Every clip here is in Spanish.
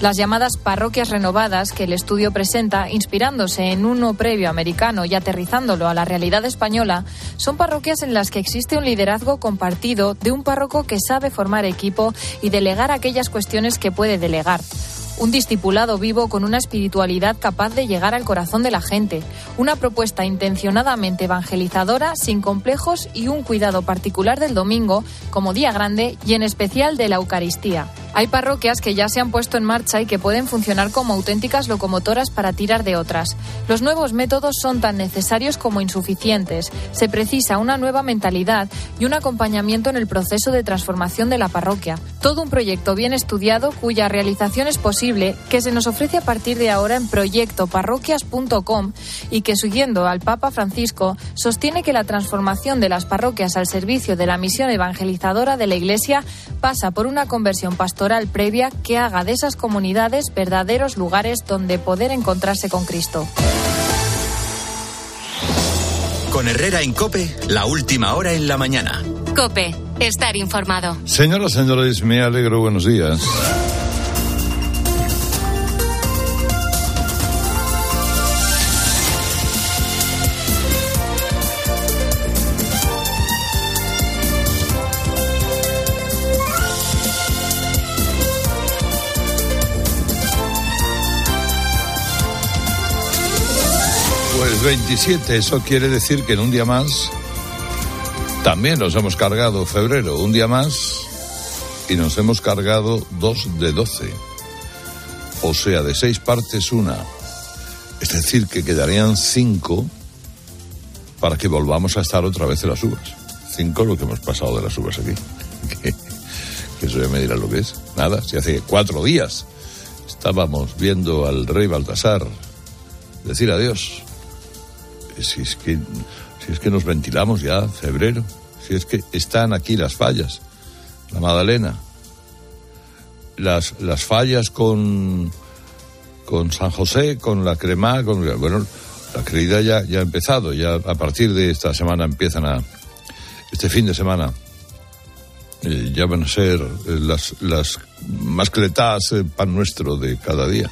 Las llamadas parroquias renovadas que el estudio presenta, inspirándose en uno previo americano y aterrizándolo a la realidad española, son parroquias en las que existe un liderazgo compartido de un párroco que sabe formar equipo y delegar aquellas cuestiones que puede delegar un discipulado vivo con una espiritualidad capaz de llegar al corazón de la gente, una propuesta intencionadamente evangelizadora, sin complejos y un cuidado particular del domingo como día grande y en especial de la Eucaristía. Hay parroquias que ya se han puesto en marcha y que pueden funcionar como auténticas locomotoras para tirar de otras. Los nuevos métodos son tan necesarios como insuficientes. Se precisa una nueva mentalidad y un acompañamiento en el proceso de transformación de la parroquia. Todo un proyecto bien estudiado cuya realización es posible que se nos ofrece a partir de ahora en proyectoparroquias.com y que siguiendo al Papa Francisco sostiene que la transformación de las parroquias al servicio de la misión evangelizadora de la Iglesia pasa por una conversión pastoral previa que haga de esas comunidades verdaderos lugares donde poder encontrarse con Cristo. Con Herrera en Cope, la última hora en la mañana. Cope, estar informado. Señoras, señores, me alegro, buenos días. 27, eso quiere decir que en un día más también nos hemos cargado febrero, un día más, y nos hemos cargado dos de 12. O sea, de seis partes una. Es decir, que quedarían cinco para que volvamos a estar otra vez en las uvas. Cinco lo que hemos pasado de las uvas aquí. Que, que eso ya me dirá lo que es. Nada, si hace cuatro días estábamos viendo al rey Baltasar decir adiós si es que, si es que nos ventilamos ya, febrero, si es que están aquí las fallas, la Madalena, las, las fallas con, con San José, con la Crema, con, bueno, la creída ya, ya ha empezado, ya a partir de esta semana empiezan a, este fin de semana, eh, ya van a ser eh, las, las mascletas, el pan nuestro de cada día.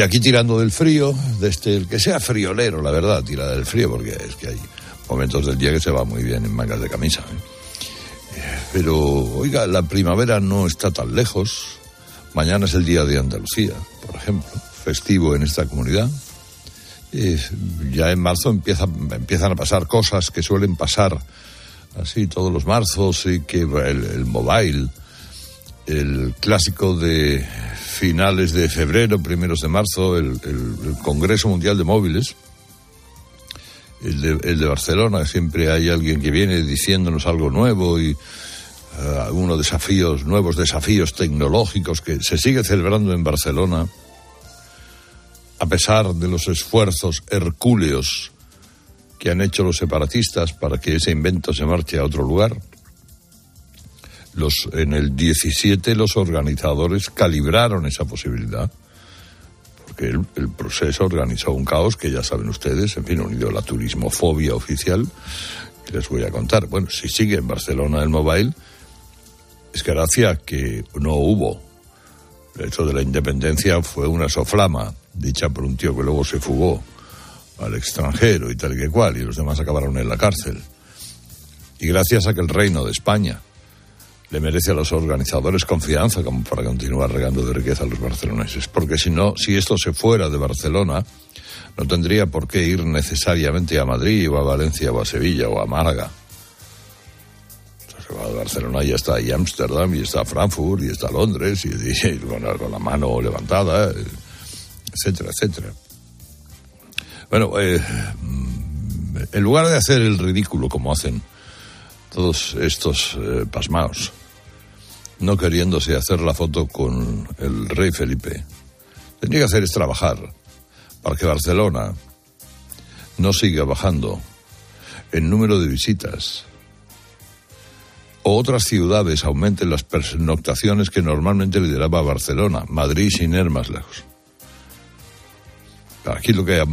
Y aquí tirando del frío, desde este, el que sea friolero, la verdad, tira del frío, porque es que hay momentos del día que se va muy bien en mangas de camisa. ¿eh? Pero, oiga, la primavera no está tan lejos. Mañana es el Día de Andalucía, por ejemplo, festivo en esta comunidad. ya en marzo empieza, empiezan a pasar cosas que suelen pasar así todos los marzos y que el, el mobile, el clásico de finales de febrero, primeros de marzo, el, Congreso Mundial de Móviles, el de, Barcelona, siempre hay alguien que viene diciéndonos algo nuevo y uh, algunos desafíos, nuevos desafíos tecnológicos que se sigue celebrando en Barcelona, a pesar de los esfuerzos hercúleos que han hecho los separatistas para que ese invento se marche a otro lugar. Los, en el 17 los organizadores calibraron esa posibilidad, porque el, proceso organizó un caos que ya saben ustedes, en fin, unido a la turismofobia oficial, que les voy a contar. Bueno, si sigue en Barcelona el mobile, es que gracia que no hubo. El hecho de la independencia fue una soflama, dicha por un tío que luego se fugó al extranjero y tal que cual, y los demás acabaron en la cárcel. Y gracias a que el reino de España le merece a los organizadores confianza como para continuar regando de riqueza a los barceloneses. Porque si no, si esto se fuera de Barcelona, no tendría por qué ir necesariamente a Madrid o a Valencia o a Sevilla o a Málaga. se va Barcelona y está ahí Ámsterdam y está Frankfurt y está Londres y, con, la mano levantada, etcétera, etcétera. Bueno, eh, en lugar de hacer el ridículo como hacen todos estos eh, pasmaos, no queriéndose hacer la foto con el rey Felipe. Tenía que hacer es trabajar para que Barcelona no siga bajando en número de visitas o otras ciudades aumenten las pernoctaciones que normalmente lideraba Barcelona, Madrid sin ir más lejos. Aquí lo que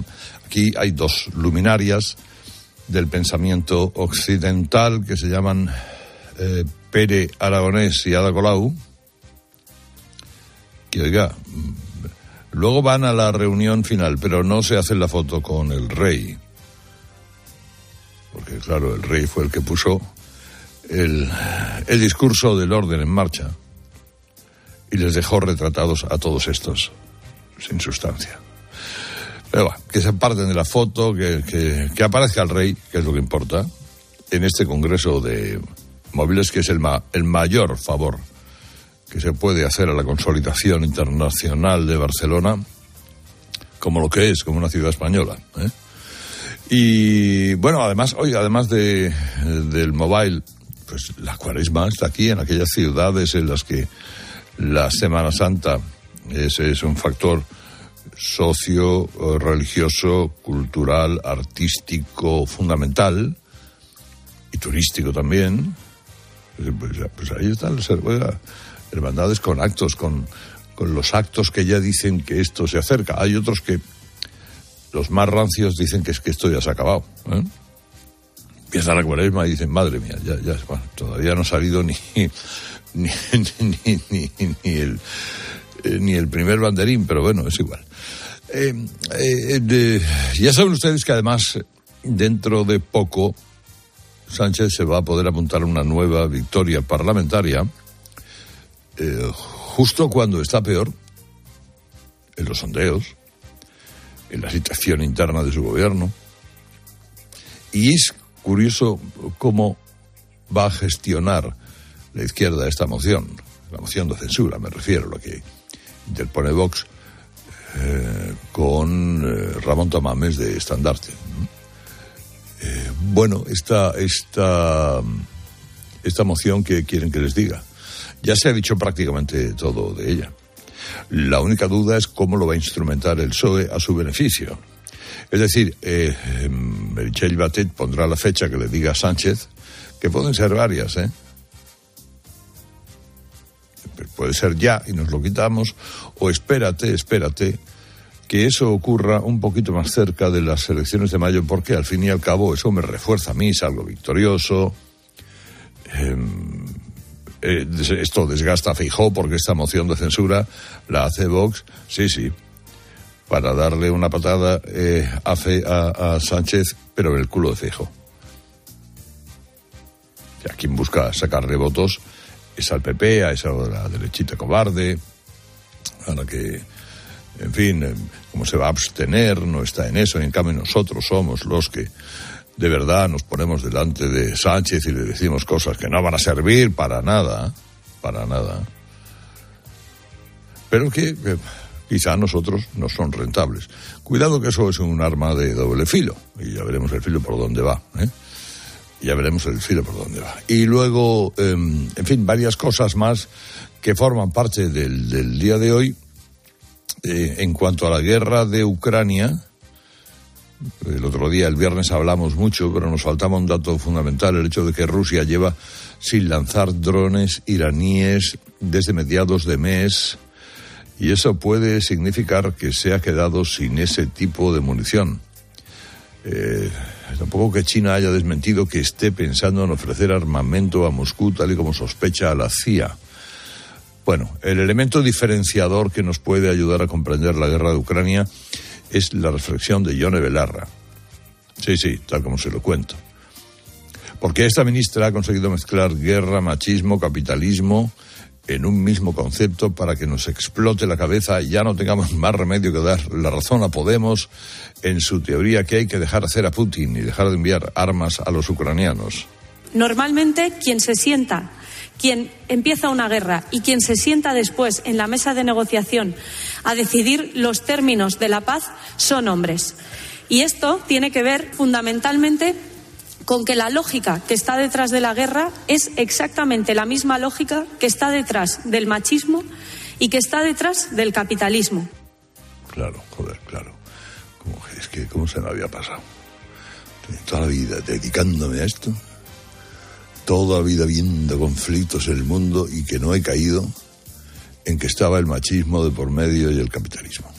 aquí hay dos luminarias del pensamiento occidental que se llaman eh, Pere Aragonés y Ada Colau, que, oiga, luego van a la reunión final, pero no se hace la foto con el rey. Porque, claro, el rey fue el que puso el, el discurso del orden en marcha y les dejó retratados a todos estos sin sustancia. Pero bueno, que se aparten de la foto, que, que, que, aparezca el rey, que es lo que importa, en este congreso de móviles, que es el, ma, el mayor favor que se puede hacer a la consolidación internacional de Barcelona, como lo que es, como una ciudad española. ¿eh? Y bueno, además, hoy, además de, del mobile, pues la cuaresma está aquí, en aquellas ciudades en las que la Semana Santa ese es un factor socio, religioso, cultural, artístico, fundamental y turístico también. Pues, pues ahí están las hermandades con actos, con, con los actos que ya dicen que esto se acerca. Hay otros que, los más rancios, dicen que es que esto ya se ha acabado. ¿eh? Empieza la cuaresma y dicen, madre mía, ya, ya, todavía no ha salido ni, ni, ni, ni, el eh, ni el primer banderín, pero bueno, es igual. Eh, eh, ya saben ustedes que además dentro de poco Sánchez se va a poder apuntar una nueva victoria parlamentaria justo cuando está peor en los sondeos, en la situación interna de su gobierno. Y es curioso cómo va a gestionar la izquierda esta moción, la moción de censura, me refiero, a lo que interpone Vox eh, con eh, Ramón Tamames de Estandarte. Eh, bueno, esta, esta, esta moción que quieren que les diga. Ya se ha dicho prácticamente todo de ella. La única duda es cómo lo va a instrumentar el PSOE a su beneficio. Es decir, eh, Merichel Batet pondrá la fecha que le diga a Sánchez, que pueden ser varias, ¿eh? puede ser ya y nos lo quitamos, o espérate, espérate, que eso ocurra un poquito más cerca de las elecciones de mayo, porque al fin y al cabo eso me refuerza a mí, salgo victorioso. Em, eh, esto desgasta a Feijó porque esta moción de censura la hace Vox, sí, sí, para darle una patada eh, a, a, Sánchez, pero en el culo de Feijó. a quien busca sacarle votos es al PP, a esa la derechita cobarde, a la que, en fin, eh, como se va a abstener, no está en eso, en cambio nosotros somos los que de verdad nos ponemos delante de Sánchez y le decimos cosas que no van a servir para nada, para nada, pero que, quizá a nosotros no son rentables. Cuidado que eso es un arma de doble filo, y ya veremos el filo por dónde va. ¿eh? ya veremos el filo por dónde va. Y luego, em, en fin, varias cosas más que forman parte del, del día de hoy. Eh, en cuanto a la guerra de Ucrania, el otro día, el viernes, hablamos mucho, pero nos faltaba un dato fundamental, el hecho de que Rusia lleva sin lanzar drones iraníes desde mediados de mes, y eso puede significar que se ha quedado sin ese tipo de munición. Eh, tampoco que China haya desmentido que esté pensando en ofrecer armamento a Moscú tal y como sospecha a la CIA. Bueno, el elemento diferenciador que nos puede ayudar a comprender la guerra de Ucrania es la reflexión de Yone Belarra. Sí, sí, tal como se lo cuento. Porque esta ministra ha conseguido mezclar guerra, machismo, capitalismo en un mismo concepto para que nos explote la cabeza y ya no tengamos más remedio que dar la razón a Podemos en su teoría que hay que dejar hacer a Putin y dejar de enviar armas a los ucranianos. Normalmente quien se sienta, quien empieza una guerra y quien se sienta después en la mesa de negociación a decidir los términos de la paz son hombres. Y esto tiene que ver fundamentalmente con que la lógica que está detrás de la guerra es exactamente la misma lógica que está detrás del machismo y que está detrás del capitalismo. Claro, joder, claro. es que, ¿cómo se me había pasado? Toda la vida dedicándome a esto, toda vida viendo conflictos en el mundo y que no he caído en que estaba el machismo de por medio y el capitalismo.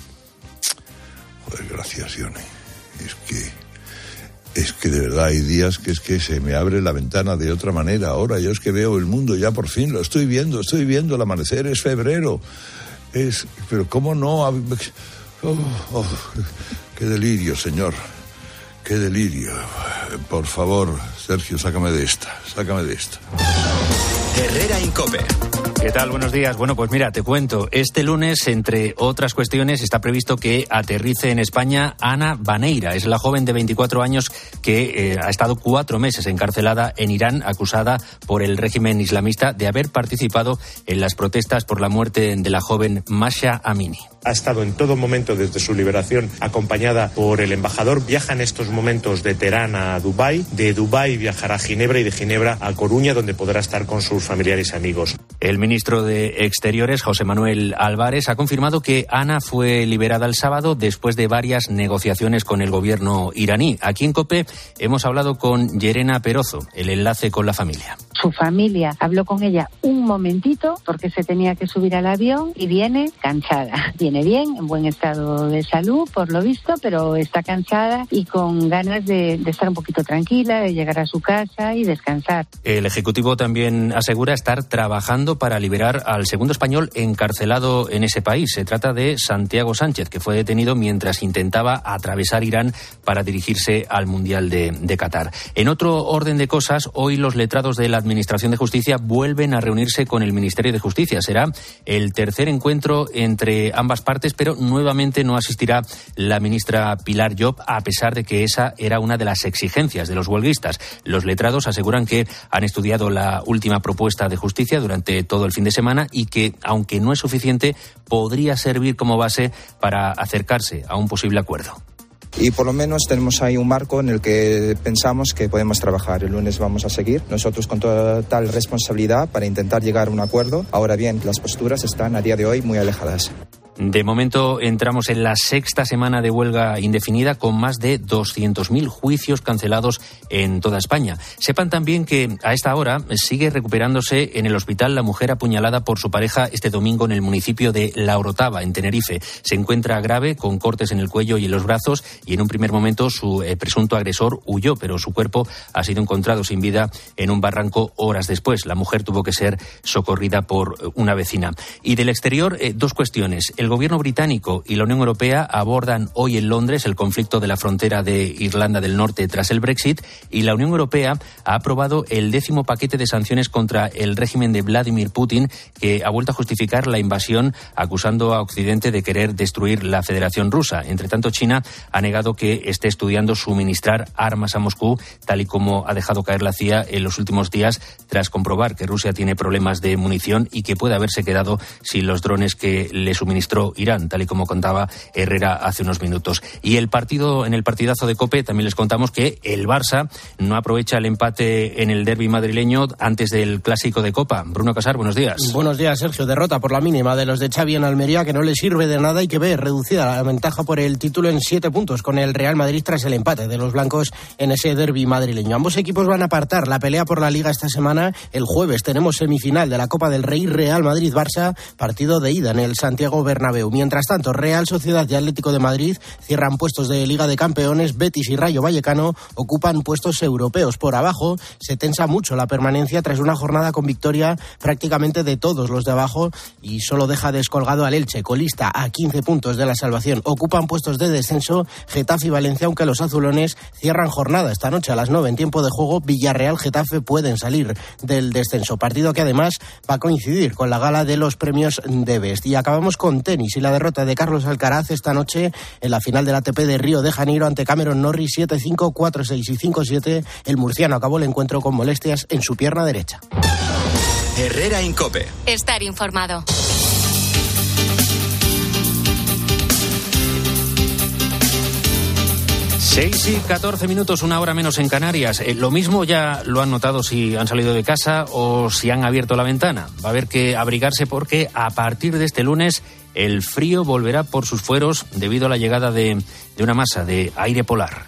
Joder, gracias, Ione. Es que es que de verdad hay días que es que se me abre la ventana de otra manera. Ahora yo es que veo el mundo ya por fin, lo estoy viendo, estoy viendo el amanecer, es febrero. Es, pero ¿cómo no? Oh, oh, qué delirio, señor. Qué delirio. Por favor, Sergio, sácame de esta. Sácame de esta. Herrera Incope. ¿Qué tal? Buenos días. Bueno, pues mira, te cuento. Este lunes, entre otras cuestiones, está previsto que aterrice en España Ana Baneira. Es la joven de 24 años que eh, ha estado cuatro meses encarcelada en Irán, acusada por el régimen islamista de haber participado en las protestas por la muerte de la joven Masha Amini ha estado en todo momento desde su liberación acompañada por el embajador. Viaja en estos momentos de Teherán a Dubái, de Dubái viajará a Ginebra y de Ginebra a Coruña, donde podrá estar con sus familiares y amigos. El ministro de Exteriores, José Manuel Álvarez, ha confirmado que Ana fue liberada el sábado después de varias negociaciones con el gobierno iraní. Aquí en COPE hemos hablado con Yerena Perozo, el enlace con la familia. Su familia habló con ella un momentito porque se tenía que subir al avión y viene cansada. Viene bien, en buen estado de salud, por lo visto, pero está cansada y con ganas de, estar un poquito tranquila, de llegar a su casa y descansar. El Ejecutivo también asegura estar trabajando para liberar al segundo español encarcelado en ese país. Se trata de Santiago Sánchez, que fue detenido mientras intentaba atravesar Irán para dirigirse al Mundial de, de Qatar. En otro orden de cosas, hoy los letrados de la Administración de Justicia vuelven a reunirse con el Ministerio de Justicia. Será el tercer encuentro entre ambas partes, pero nuevamente no asistirá la ministra Pilar Job, a pesar de que esa era una de las exigencias de los huelguistas. Los letrados aseguran que han estudiado la última propuesta de justicia durante todo el fin de semana y que, aunque no es suficiente, podría servir como base para acercarse a un posible acuerdo y por lo menos tenemos ahí un marco en el que pensamos que podemos trabajar. El lunes vamos a seguir nosotros con total responsabilidad para intentar llegar a un acuerdo. Ahora bien, las posturas están a día de hoy muy alejadas. De momento entramos en la sexta semana de huelga indefinida con más de 200.000 juicios cancelados en toda España. Sepan también que a esta hora sigue recuperándose en el hospital la mujer apuñalada por su pareja este domingo en el municipio de La Orotava, en Tenerife. Se encuentra grave con cortes en el cuello y en los brazos y en un primer momento su eh, presunto agresor huyó, pero su cuerpo ha sido encontrado sin vida en un barranco horas después. La mujer tuvo que ser socorrida por una vecina. Y del exterior, eh, dos cuestiones. Gobierno británico y la Unión Europea abordan hoy en Londres el conflicto de la frontera de Irlanda del Norte tras el Brexit y la Unión Europea ha aprobado el décimo paquete de sanciones contra el régimen de Vladimir Putin que ha vuelto a justificar la invasión acusando a Occidente de querer destruir la Federación Rusa. Entre tanto, China ha negado que esté estudiando suministrar armas a Moscú, tal y como ha dejado caer la CIA en los últimos días tras comprobar que Rusia tiene problemas de munición y que puede haberse quedado sin los drones que le suministró Irán, tal y como contaba Herrera hace unos minutos. Y el partido, en el partidazo de Cope, también les contamos que el Barça no aprovecha el empate en el derby madrileño antes del clásico de Copa. Bruno Casar, buenos días. Buenos días, Sergio. Derrota por la mínima de los de Xavi en Almería, que no le sirve de nada y que ve reducida la ventaja por el título en siete puntos con el Real Madrid tras el empate de los blancos en ese derby madrileño. Ambos equipos van a apartar la pelea por la Liga esta semana. El jueves tenemos semifinal de la Copa del Rey Real Madrid-Barça, partido de ida en el Santiago Bernabéu Mientras tanto, Real Sociedad y Atlético de Madrid cierran puestos de Liga de Campeones, Betis y Rayo Vallecano ocupan puestos europeos. Por abajo se tensa mucho la permanencia tras una jornada con victoria prácticamente de todos los de abajo y solo deja descolgado al Elche, colista a 15 puntos de la salvación. Ocupan puestos de descenso Getafe y Valencia, aunque los azulones cierran jornada esta noche a las 9 en tiempo de juego. Villarreal, Getafe pueden salir del descenso. Partido que además va a coincidir con la gala de los premios de Best. Y acabamos con y la derrota de Carlos Alcaraz esta noche en la final del ATP de Río de Janeiro ante Cameron Norris 7-5, 4-6 y 5-7. El murciano acabó el encuentro con molestias en su pierna derecha. Herrera Incope. Estar informado. Seis y 14 minutos, una hora menos en Canarias. Eh, lo mismo ya lo han notado si han salido de casa o si han abierto la ventana. Va a haber que abrigarse porque a partir de este lunes el frío volverá por sus fueros debido a la llegada de, de una masa de aire polar.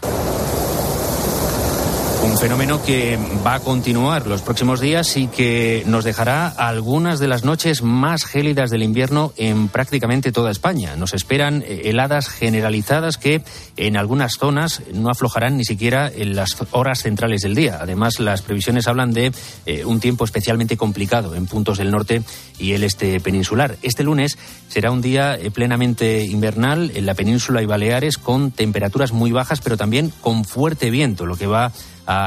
Un fenómeno que va a continuar los próximos días y que nos dejará algunas de las noches más gélidas del invierno en prácticamente toda España. Nos esperan eh, heladas generalizadas que en algunas zonas no aflojarán ni siquiera en las horas centrales del día. Además, las previsiones hablan de eh, un tiempo especialmente complicado en puntos del norte y el este peninsular. Este lunes será un día eh, plenamente invernal en la península y Baleares con temperaturas muy bajas, pero también con fuerte viento, lo que va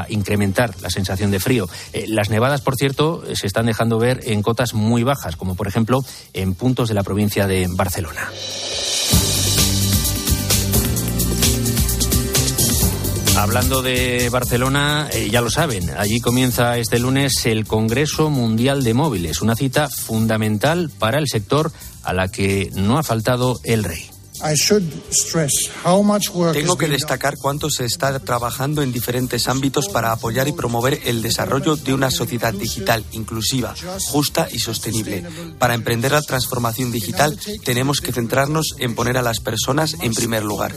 incrementar la sensación de frío. Eh, las nevadas, por cierto, se están dejando ver en cotas muy bajas, como por ejemplo en puntos de la provincia de Barcelona. Hablando de Barcelona, eh, ya lo saben, allí comienza este lunes el Congreso Mundial de Móviles, una cita fundamental para el sector a la que no ha faltado el rey. Tengo que destacar cuánto se está trabajando en diferentes ámbitos para apoyar y promover el desarrollo de una sociedad digital inclusiva, justa y sostenible. Para emprender la transformación digital tenemos que centrarnos en poner a las personas en primer lugar.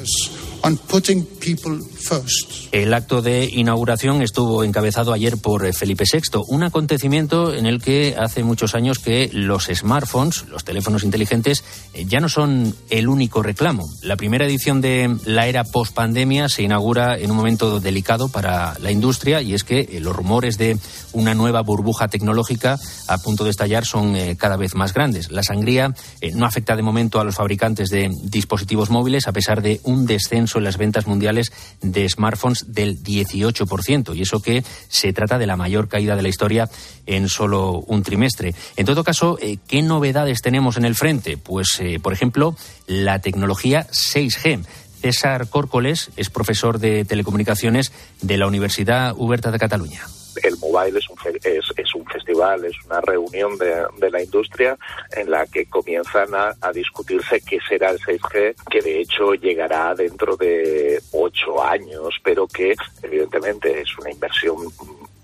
El acto de inauguración estuvo encabezado ayer por eh, Felipe VI, un acontecimiento en el que hace muchos años que los smartphones, los teléfonos inteligentes, eh, ya no son el único reclamo. La primera edición de la era post-pandemia se inaugura en un momento delicado para la industria y es que eh, los rumores de una nueva burbuja tecnológica a punto de estallar son cada vez más grandes. La sangría no afecta de momento a los fabricantes de dispositivos móviles a pesar de un descenso en las ventas mundiales de smartphones del 18%, y eso que se trata de la mayor caída de la historia en solo un trimestre. En todo caso, eh, ¿qué novedades tenemos en el frente? Pues, eh, por ejemplo, la tecnología 6G. César Córcoles es profesor de telecomunicaciones de la Universidad Huberta de Cataluña el Mobile es un, es, es un festival, es una reunión de, de, la industria en la que comienzan a, a, discutirse qué será el 6G, que de hecho llegará dentro de ocho años, pero que evidentemente es una inversión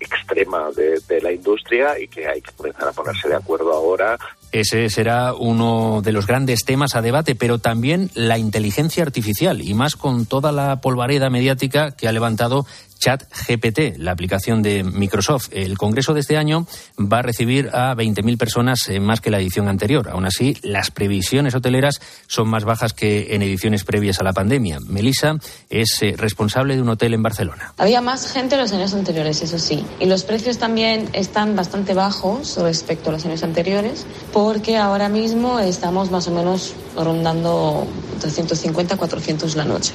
extrema de, de, la industria y que hay que comenzar a ponerse de acuerdo ahora. Ese será uno de los grandes temas a debate, pero también la inteligencia artificial y más con toda la polvareda mediática que ha levantado ChatGPT, la aplicación de Microsoft. El Congreso de este año va a recibir a 20.000 personas eh, más que la edición anterior. Aún así, las previsiones hoteleras son más bajas que en ediciones previas a la pandemia. Melissa es eh, responsable de un hotel en Barcelona. Había más gente en los años anteriores, eso sí. Y los precios también están bastante bajos respecto a los años anteriores, porque ahora mismo estamos más o menos rondando 350, 400 la noche.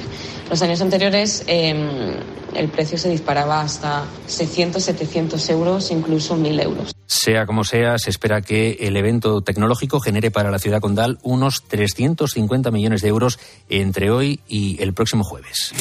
Los años anteriores eh, el precio se disparaba hasta 600, 700 euros, incluso 1.000 euros. Sea como sea, se espera que el evento tecnológico genere para la ciudad condal unos 350 millones de euros entre hoy y el próximo jueves.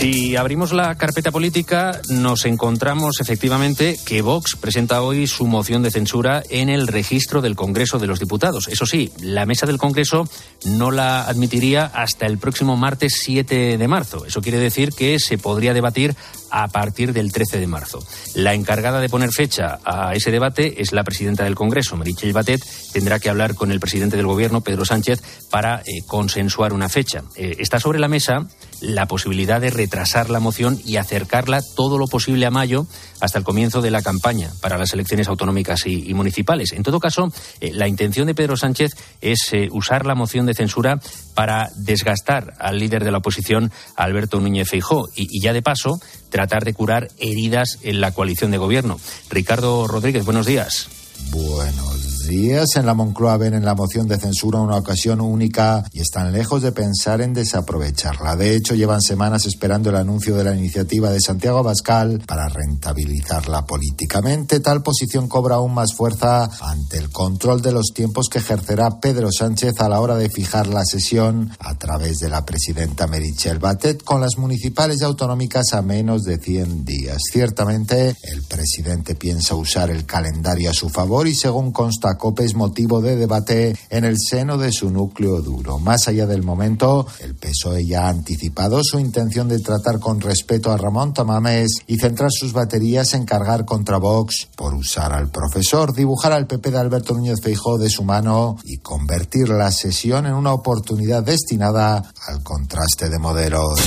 Si abrimos la carpeta política, nos encontramos efectivamente que Vox presenta hoy su moción de censura en el registro del Congreso de los Diputados. Eso sí, la mesa del Congreso no la admitiría hasta el próximo martes 7 de marzo. Eso quiere decir que se podría debatir a partir del 13 de marzo. La encargada de poner fecha a ese debate es la presidenta del Congreso, Meritxell Batet. Tendrá que hablar con el presidente del Gobierno, Pedro Sánchez, para eh, consensuar una fecha. Eh, está sobre la mesa la posibilidad de retrasar la moción y acercarla todo lo posible a mayo hasta el comienzo de la campaña para las elecciones autonómicas y, municipales. En todo caso, eh, la intención de Pedro Sánchez es eh, usar la moción de censura para desgastar al líder de la oposición, Alberto Núñez Feijó, y, y ya de paso tratar de curar heridas en la coalición de gobierno. Ricardo Rodríguez, buenos días. Buenos días. En la Moncloa ven en la moción de censura una ocasión única y están lejos de pensar en desaprovecharla. De hecho, llevan semanas esperando el anuncio de la iniciativa de Santiago Abascal para rentabilizarla políticamente. Tal posición cobra aún más fuerza ante el control de los tiempos que ejercerá Pedro Sánchez a la hora de fijar la sesión a través de la presidenta Merichel Batet con las municipales y autonómicas a menos de 100 días. Ciertamente, el presidente piensa usar el calendario a su favor y según consta COPE es motivo de debate en el seno de su núcleo duro. Más allá del momento, el PSOE ya ha anticipado su intención de tratar con respeto a Ramón Tamames y centrar sus baterías en cargar contra Vox por usar al profesor, dibujar al PP de Alberto Núñez Feijó de su mano y convertir la sesión en una oportunidad destinada al contraste de modelos.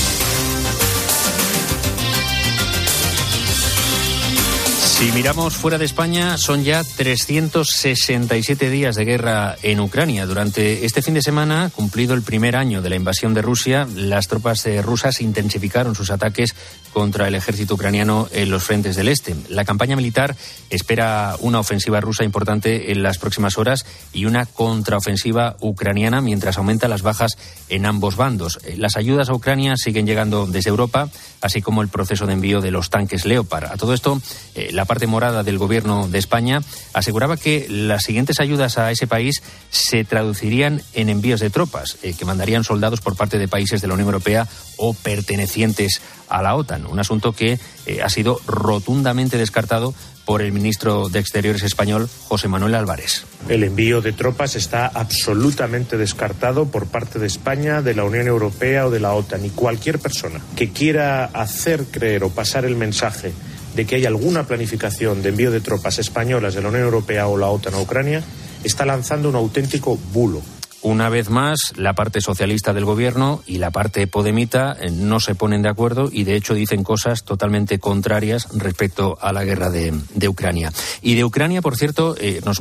Si miramos fuera de España, son ya 367 días de guerra en Ucrania. Durante este fin de semana, cumplido el primer año de la invasión de Rusia, las tropas eh, rusas intensificaron sus ataques contra el ejército ucraniano en los frentes del este. La campaña militar espera una ofensiva rusa importante en las próximas horas y una contraofensiva ucraniana mientras aumentan las bajas en ambos bandos. Eh, las ayudas a Ucrania siguen llegando desde Europa, así como el proceso de envío de los tanques Leopard. A todo esto, eh, la parte morada del gobierno de España aseguraba que las siguientes ayudas a ese país se traducirían en envíos de tropas, eh, que mandarían soldados por parte de países de la Unión Europea o pertenecientes a la OTAN. Un asunto que eh, ha sido rotundamente descartado por el ministro de Exteriores español, José Manuel Álvarez. El envío de tropas está absolutamente descartado por parte de España, de la Unión Europea o de la OTAN. Y cualquier persona que quiera hacer creer o pasar el mensaje de que hay alguna planificación de envío de tropas españolas de la Unión Europea o la OTAN a Ucrania, está lanzando un auténtico bulo. Una vez más, la parte socialista del gobierno y la parte podemita eh, no se ponen de acuerdo y, de hecho, dicen cosas totalmente contrarias respecto a la guerra de, Ucrania. Y de Ucrania, por cierto, eh, nos,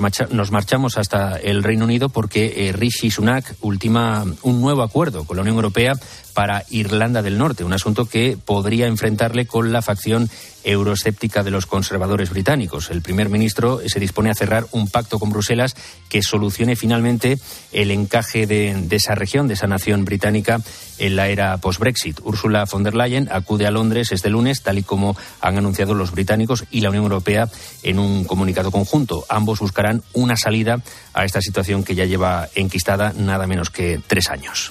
marchamos hasta el Reino Unido porque eh, Rishi Sunak ultima un nuevo acuerdo con la Unión Europea para Irlanda del Norte, un asunto que podría enfrentarle con la facción euroescéptica de los conservadores británicos. El primer ministro se dispone a cerrar un pacto con Bruselas que solucione finalmente el encaje de, esa región, de esa nación británica, en la era post-Brexit. Ursula von der Leyen acude a Londres este lunes, tal y como han anunciado los británicos y la Unión Europea en un comunicado conjunto. Ambos buscarán una salida a esta situación que ya lleva enquistada nada menos que tres años.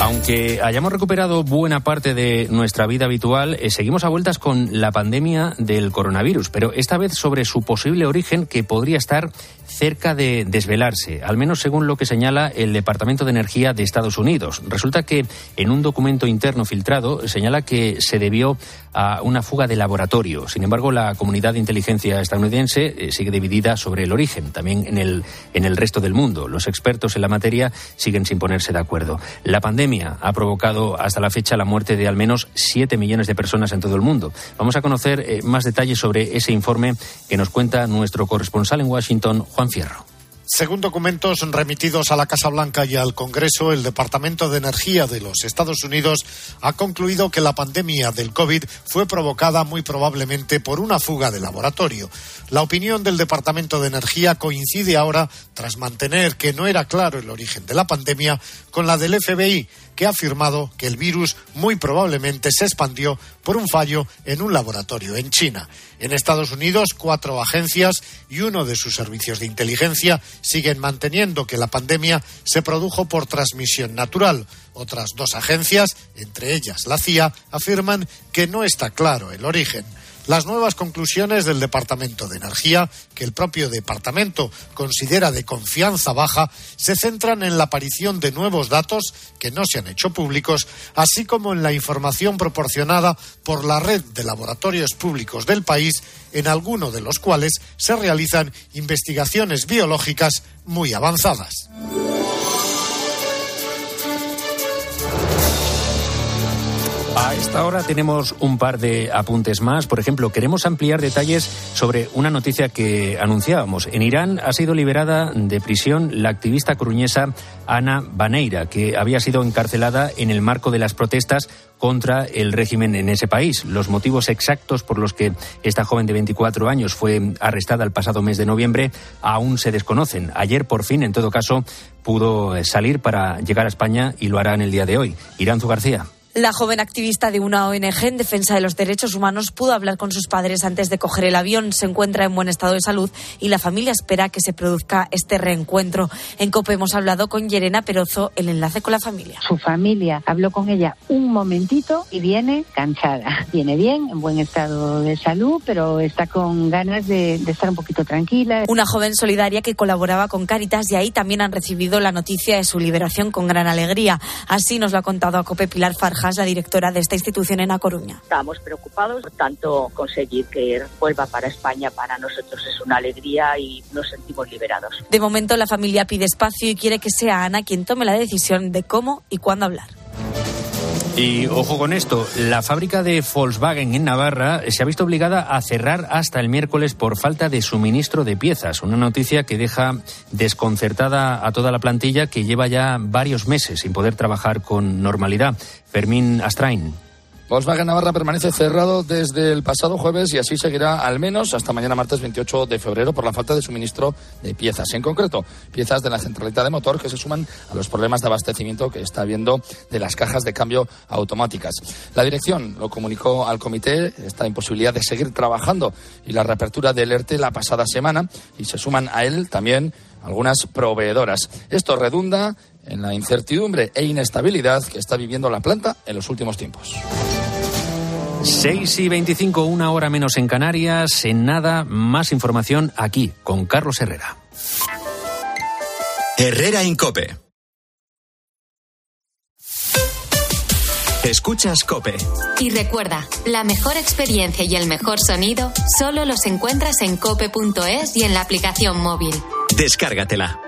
Aunque hayamos recuperado buena parte de nuestra vida habitual, eh, seguimos a vueltas con la pandemia del coronavirus, pero esta vez sobre su posible origen que podría estar cerca de desvelarse, al menos según lo que señala el Departamento de Energía de Estados Unidos. Resulta que en un documento interno filtrado señala que se debió a una fuga de laboratorio. Sin embargo, la comunidad de inteligencia estadounidense eh, sigue dividida sobre el origen, también en el, en el resto del mundo. Los expertos en la materia siguen sin ponerse de acuerdo. La pandemia ha provocado hasta la fecha la muerte de al menos 7 millones de personas en todo el mundo. Vamos a conocer eh, más detalles sobre ese informe que nos cuenta nuestro corresponsal en Washington, Juan Fierro. Según documentos remitidos a la Casa Blanca y al Congreso, el Departamento de Energía de los Estados Unidos ha concluido que la pandemia del COVID fue provocada muy probablemente por una fuga de laboratorio. La opinión del Departamento de Energía coincide ahora, tras mantener que no era claro el origen de la pandemia, con la del FBI, que ha afirmado que el virus muy probablemente se expandió por un fallo en un laboratorio en China. En Estados Unidos, cuatro agencias y uno de sus servicios de inteligencia siguen manteniendo que la pandemia se produjo por transmisión natural. Otras dos agencias, entre ellas la CIA, afirman que no está claro el origen. Las nuevas conclusiones del Departamento de Energía, que el propio departamento considera de confianza baja, se centran en la aparición de nuevos datos que no se han hecho públicos, así como en la información proporcionada por la red de laboratorios públicos del país, en alguno de los cuales se realizan investigaciones biológicas muy avanzadas. A esta hora tenemos un par de apuntes más. Por ejemplo, queremos ampliar detalles sobre una noticia que anunciábamos. En Irán ha sido liberada de prisión la activista coruñesa Ana Baneira, que había sido encarcelada en el marco de las protestas contra el régimen en ese país. Los motivos exactos por los que esta joven de 24 años fue arrestada el pasado mes de noviembre aún se desconocen. Ayer, por fin, en todo caso, pudo salir para llegar a España y lo hará en el día de hoy. Irán García. La joven activista de una ONG en defensa de los derechos humanos pudo hablar con sus padres antes de coger el avión. Se encuentra en buen estado de salud y la familia espera que se produzca este reencuentro. En COPE hemos hablado con Yerena Perozo, el enlace con la familia. Su familia habló con ella un momentito y viene cansada. Viene bien, en buen estado de salud, pero está con ganas de, de estar un poquito tranquila. Una joven solidaria que colaboraba con Caritas y ahí también han recibido la noticia de su liberación con gran alegría. Así nos lo ha contado a COPE Pilar Farjas, la directora de esta institución en A Coruña. Estamos preocupados, por tanto conseguir que vuelva para España para nosotros es una alegría y nos sentimos liberados. De momento la familia pide espacio y quiere que sea Ana quien tome la decisión de cómo y cuándo hablar. Y ojo con esto, la fábrica de Volkswagen en Navarra se ha visto obligada a cerrar hasta el miércoles por falta de suministro de piezas. Una noticia que deja desconcertada a toda la plantilla que lleva ya varios meses sin poder trabajar con normalidad. Fermín Astrain. Volkswagen Navarra permanece cerrado desde el pasado jueves y así seguirá al menos hasta mañana martes 28 de febrero por la falta de suministro de piezas. En concreto, piezas de la centralita de motor que se suman a los problemas de abastecimiento que está habiendo de las cajas de cambio automáticas. La dirección lo comunicó al comité esta imposibilidad de seguir trabajando y la reapertura del ERTE la pasada semana y se suman a él también algunas proveedoras. Esto redunda en la incertidumbre e inestabilidad que está viviendo la planta en los últimos tiempos. 6 y 25, una hora menos en Canarias. En nada, más información aquí con Carlos Herrera. Herrera Incope. Escuchas Cope. Y recuerda, la mejor experiencia y el mejor sonido solo los encuentras en cope.es y en la aplicación móvil. Descárgatela.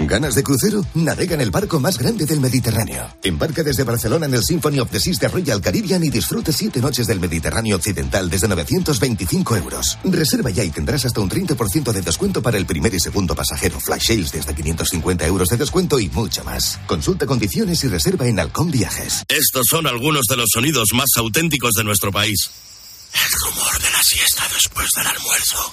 ¿Ganas de crucero? Navega en el barco más grande del Mediterráneo. Embarca desde Barcelona en el Symphony of the Seas de Royal Caribbean y disfrute siete noches del Mediterráneo Occidental desde 925 euros. Reserva ya y tendrás hasta un 30% de descuento para el primer y segundo pasajero. Flash sales desde 550 euros de descuento y mucho más. Consulta condiciones y reserva en Halcón Viajes. Estos son algunos de los sonidos más auténticos de nuestro país. El rumor de la siesta después del almuerzo.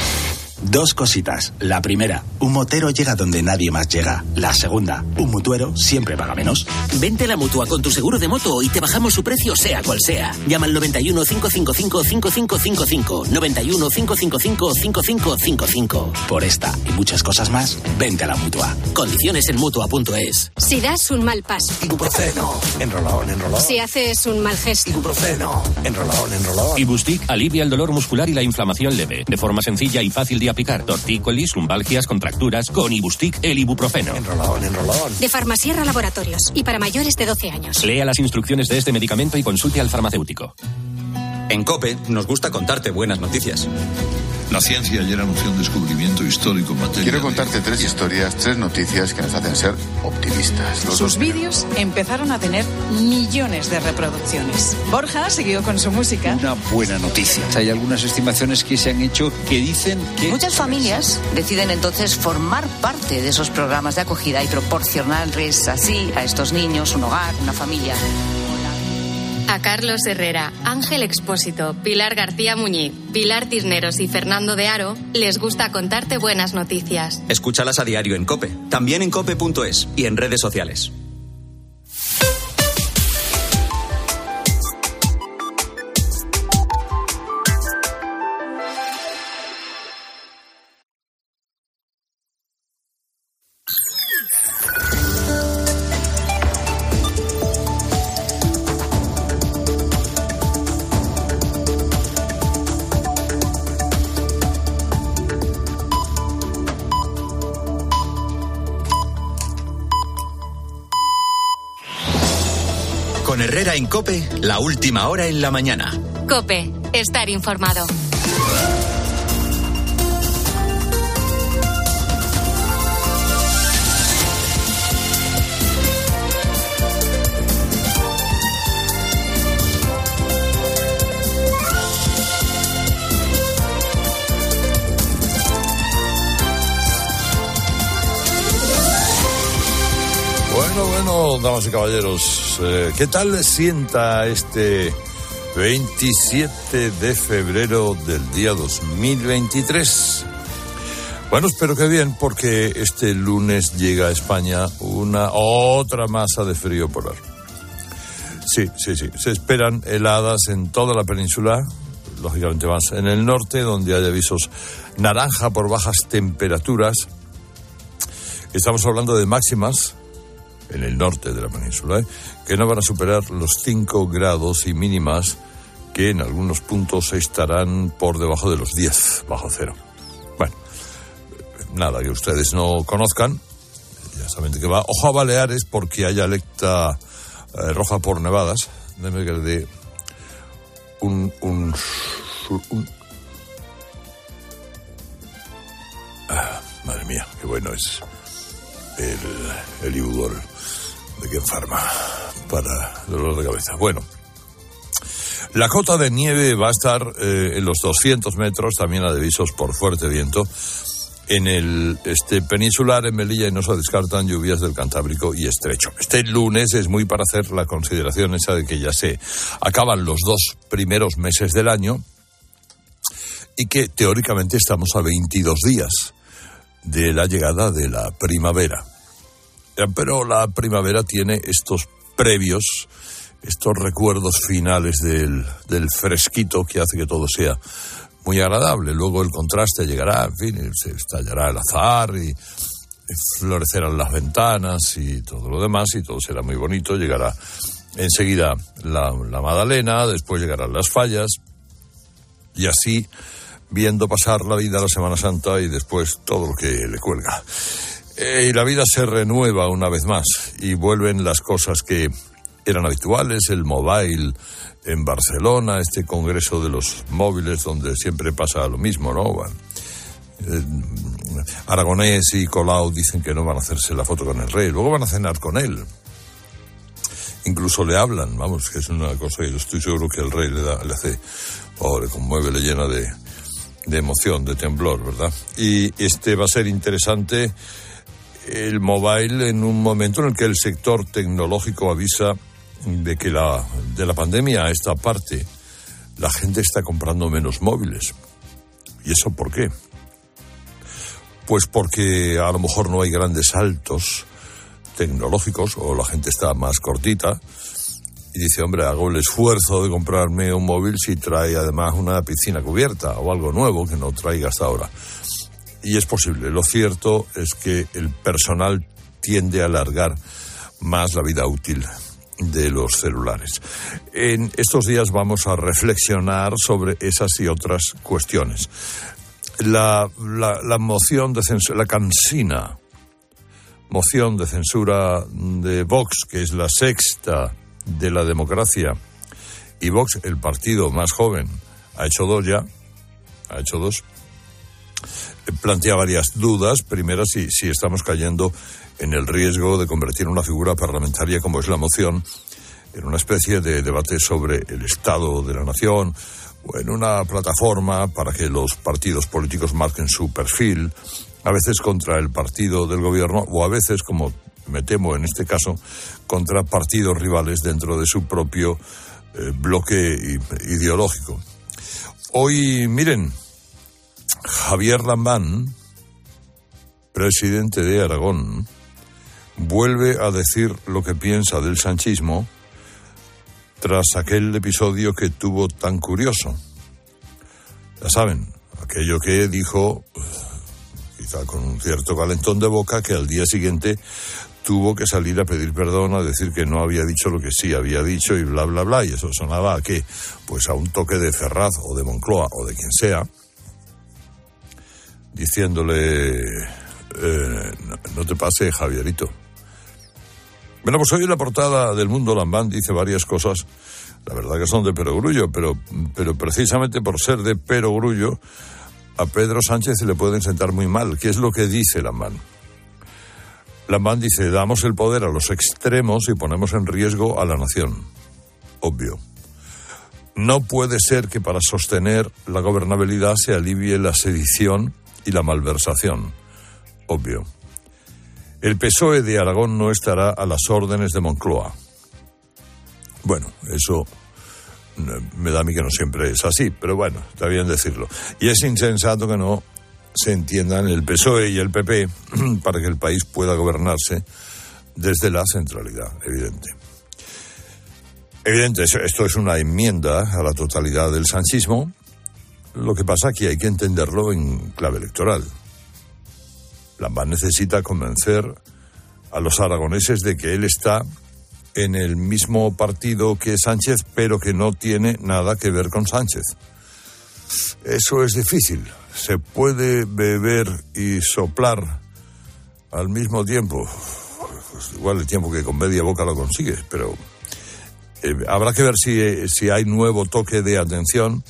Dos cositas. La primera, un motero llega donde nadie más llega. La segunda, un mutuero siempre paga menos. Vente a la mutua con tu seguro de moto y te bajamos su precio sea cual sea. Llama al 91 555 5555. 91 555 5555. Por esta y muchas cosas más, vente a la mutua. Condiciones en mutua.es. Si das un mal paso. Ibuprofeno. Enrolón, enrolón. Si haces un mal gesto. Ibuprofeno. Enrolón, enrolón. Ibustic alivia el dolor muscular y la inflamación leve. De forma sencilla y fácil de aplicar. Tortícolis, lumbalgias, contracturas. Con Ibustic, el ibuprofeno. Enrolón, enrolón. De Farmasierra Laboratorios. Y para mayores de 12 años. Lea las instrucciones de este medicamento y consulte al farmacéutico. En Cope nos gusta contarte buenas noticias. La ciencia ayer anunció un descubrimiento histórico en materia. Quiero contarte tres historias, tres noticias que nos hacen ser optimistas. Sus vídeos empezaron a tener millones de reproducciones. Borja siguió con su música. Una buena noticia. Hay algunas estimaciones que se han hecho que dicen que... Muchas familias deciden entonces formar parte de esos programas de acogida y proporcionarles así a estos niños un hogar, una familia. A Carlos Herrera, Ángel Expósito, Pilar García Muñiz, Pilar Tisneros y Fernando de Aro les gusta contarte buenas noticias. Escúchalas a diario en Cope, también en cope.es y en redes sociales. Con Herrera en Cope, la última hora en la mañana. Cope, estar informado. Damas y caballeros, eh, ¿qué tal les sienta este 27 de febrero del día 2023? Bueno, espero que bien, porque este lunes llega a España una otra masa de frío polar. Sí, sí, sí. Se esperan heladas en toda la península, lógicamente más en el norte, donde hay avisos naranja por bajas temperaturas. Estamos hablando de máximas en el norte de la península, ¿eh? que no van a superar los 5 grados y mínimas que en algunos puntos estarán por debajo de los 10, bajo cero. Bueno, nada que ustedes no conozcan, ya saben de qué va. Ojo a Baleares porque hay alerta eh, roja por nevadas. Déjame que le dé un, un, un- Ah, madre mía, qué bueno es el, el Ibudol de Ken Pharma para dolor de cabeza. Bueno, la cota de nieve va a estar eh, en los 200 metros, también a avisos por fuerte viento. En el este peninsular, en Melilla, y no se descartan lluvias del Cantábrico y Estrecho. Este lunes es muy para hacer la consideración esa de que ya se acaban los dos primeros meses del año y que teóricamente estamos a 22 días de la llegada de la primavera. Pero la primavera tiene estos previos, estos recuerdos finales del, del fresquito que hace que todo sea muy agradable. Luego el contraste llegará, en fin, se estallará el azar y florecerán las ventanas y todo lo demás y todo será muy bonito. Llegará enseguida la, la Madalena, después llegarán las fallas y así viendo pasar la vida la Semana Santa y después todo lo que le cuelga. Eh, y la vida se renueva una vez más y vuelven las cosas que eran habituales, el mobile en Barcelona, este congreso de los móviles donde siempre pasa lo mismo, ¿no? Eh, Aragonés y Colau dicen que no van a hacerse la foto con el rey, luego van a cenar con él. Incluso le hablan, vamos, que es una cosa que yo estoy seguro que el rey le, da, le hace, oh, le conmueve, le llena de, de emoción, de temblor, ¿verdad? Y este va a ser interesante el mobile en un momento en el que el sector tecnológico avisa de que la, de la pandemia a esta parte la gente está comprando menos móviles. ¿Y eso por qué? Pues porque a lo mejor no hay grandes saltos tecnológicos o la gente está más cortita y dice, hombre, hago el esfuerzo de comprarme un móvil si trae además una piscina cubierta o algo nuevo que no traiga hasta ahora. Y es posible. Lo cierto es que el personal tiende a alargar más la vida útil de los celulares. En estos días vamos a reflexionar sobre esas y otras cuestiones. La, la, la moción de censura, la cansina moción de censura de Vox, que es la sexta de la democracia, y Vox, el partido más joven, ha hecho dos ya, ha hecho dos, plantea varias dudas. Primera, si, si estamos cayendo en el riesgo de convertir una figura parlamentaria como es la moción en una especie de debate sobre el estado de la nación o en una plataforma para que los partidos políticos marquen su perfil, a veces contra el partido del gobierno o a veces, como me temo en este caso, contra partidos rivales dentro de su propio eh, bloque ideológico. Hoy, miren, Javier Lambán, presidente de Aragón, vuelve a decir lo que piensa del sanchismo tras aquel episodio que tuvo tan curioso. Ya saben, aquello que dijo, quizá con un cierto calentón de boca, que al día siguiente tuvo que salir a pedir perdón, a decir que no había dicho lo que sí había dicho y bla, bla, bla. Y eso sonaba a qué? Pues a un toque de Ferraz o de Moncloa o de quien sea, diciéndole, eh, no, te pase, Javierito. Bueno, pues hoy la portada del Mundo Lambán dice varias cosas, la verdad que son de perogrullo, pero, pero precisamente por ser de perogrullo, a Pedro Sánchez se le pueden sentar muy mal. ¿Qué es lo que dice Lambán? Lambán dice, damos el poder a los extremos y ponemos en riesgo a la nación. Obvio. No puede ser que para sostener la gobernabilidad se alivie la sedición y la malversación. Obvio. El PSOE de Aragón no estará a las órdenes de Moncloa. Bueno, eso me da a mí que no siempre es así, pero bueno, está bien decirlo. Y es insensato que no se entiendan el PSOE y el PP para que el país pueda gobernarse desde la centralidad, evidente. Evidente, esto es una enmienda a la totalidad del sanchismo. Lo que pasa que hay que entenderlo en clave electoral. Lambán necesita convencer a los aragoneses de que él está en el mismo partido que Sánchez, pero que no tiene nada que ver con Sánchez. Eso es difícil. Se puede beber y soplar al mismo tiempo. Pues igual el tiempo que con media boca lo consigue, pero eh, habrá que ver si, si hay nuevo toque de atención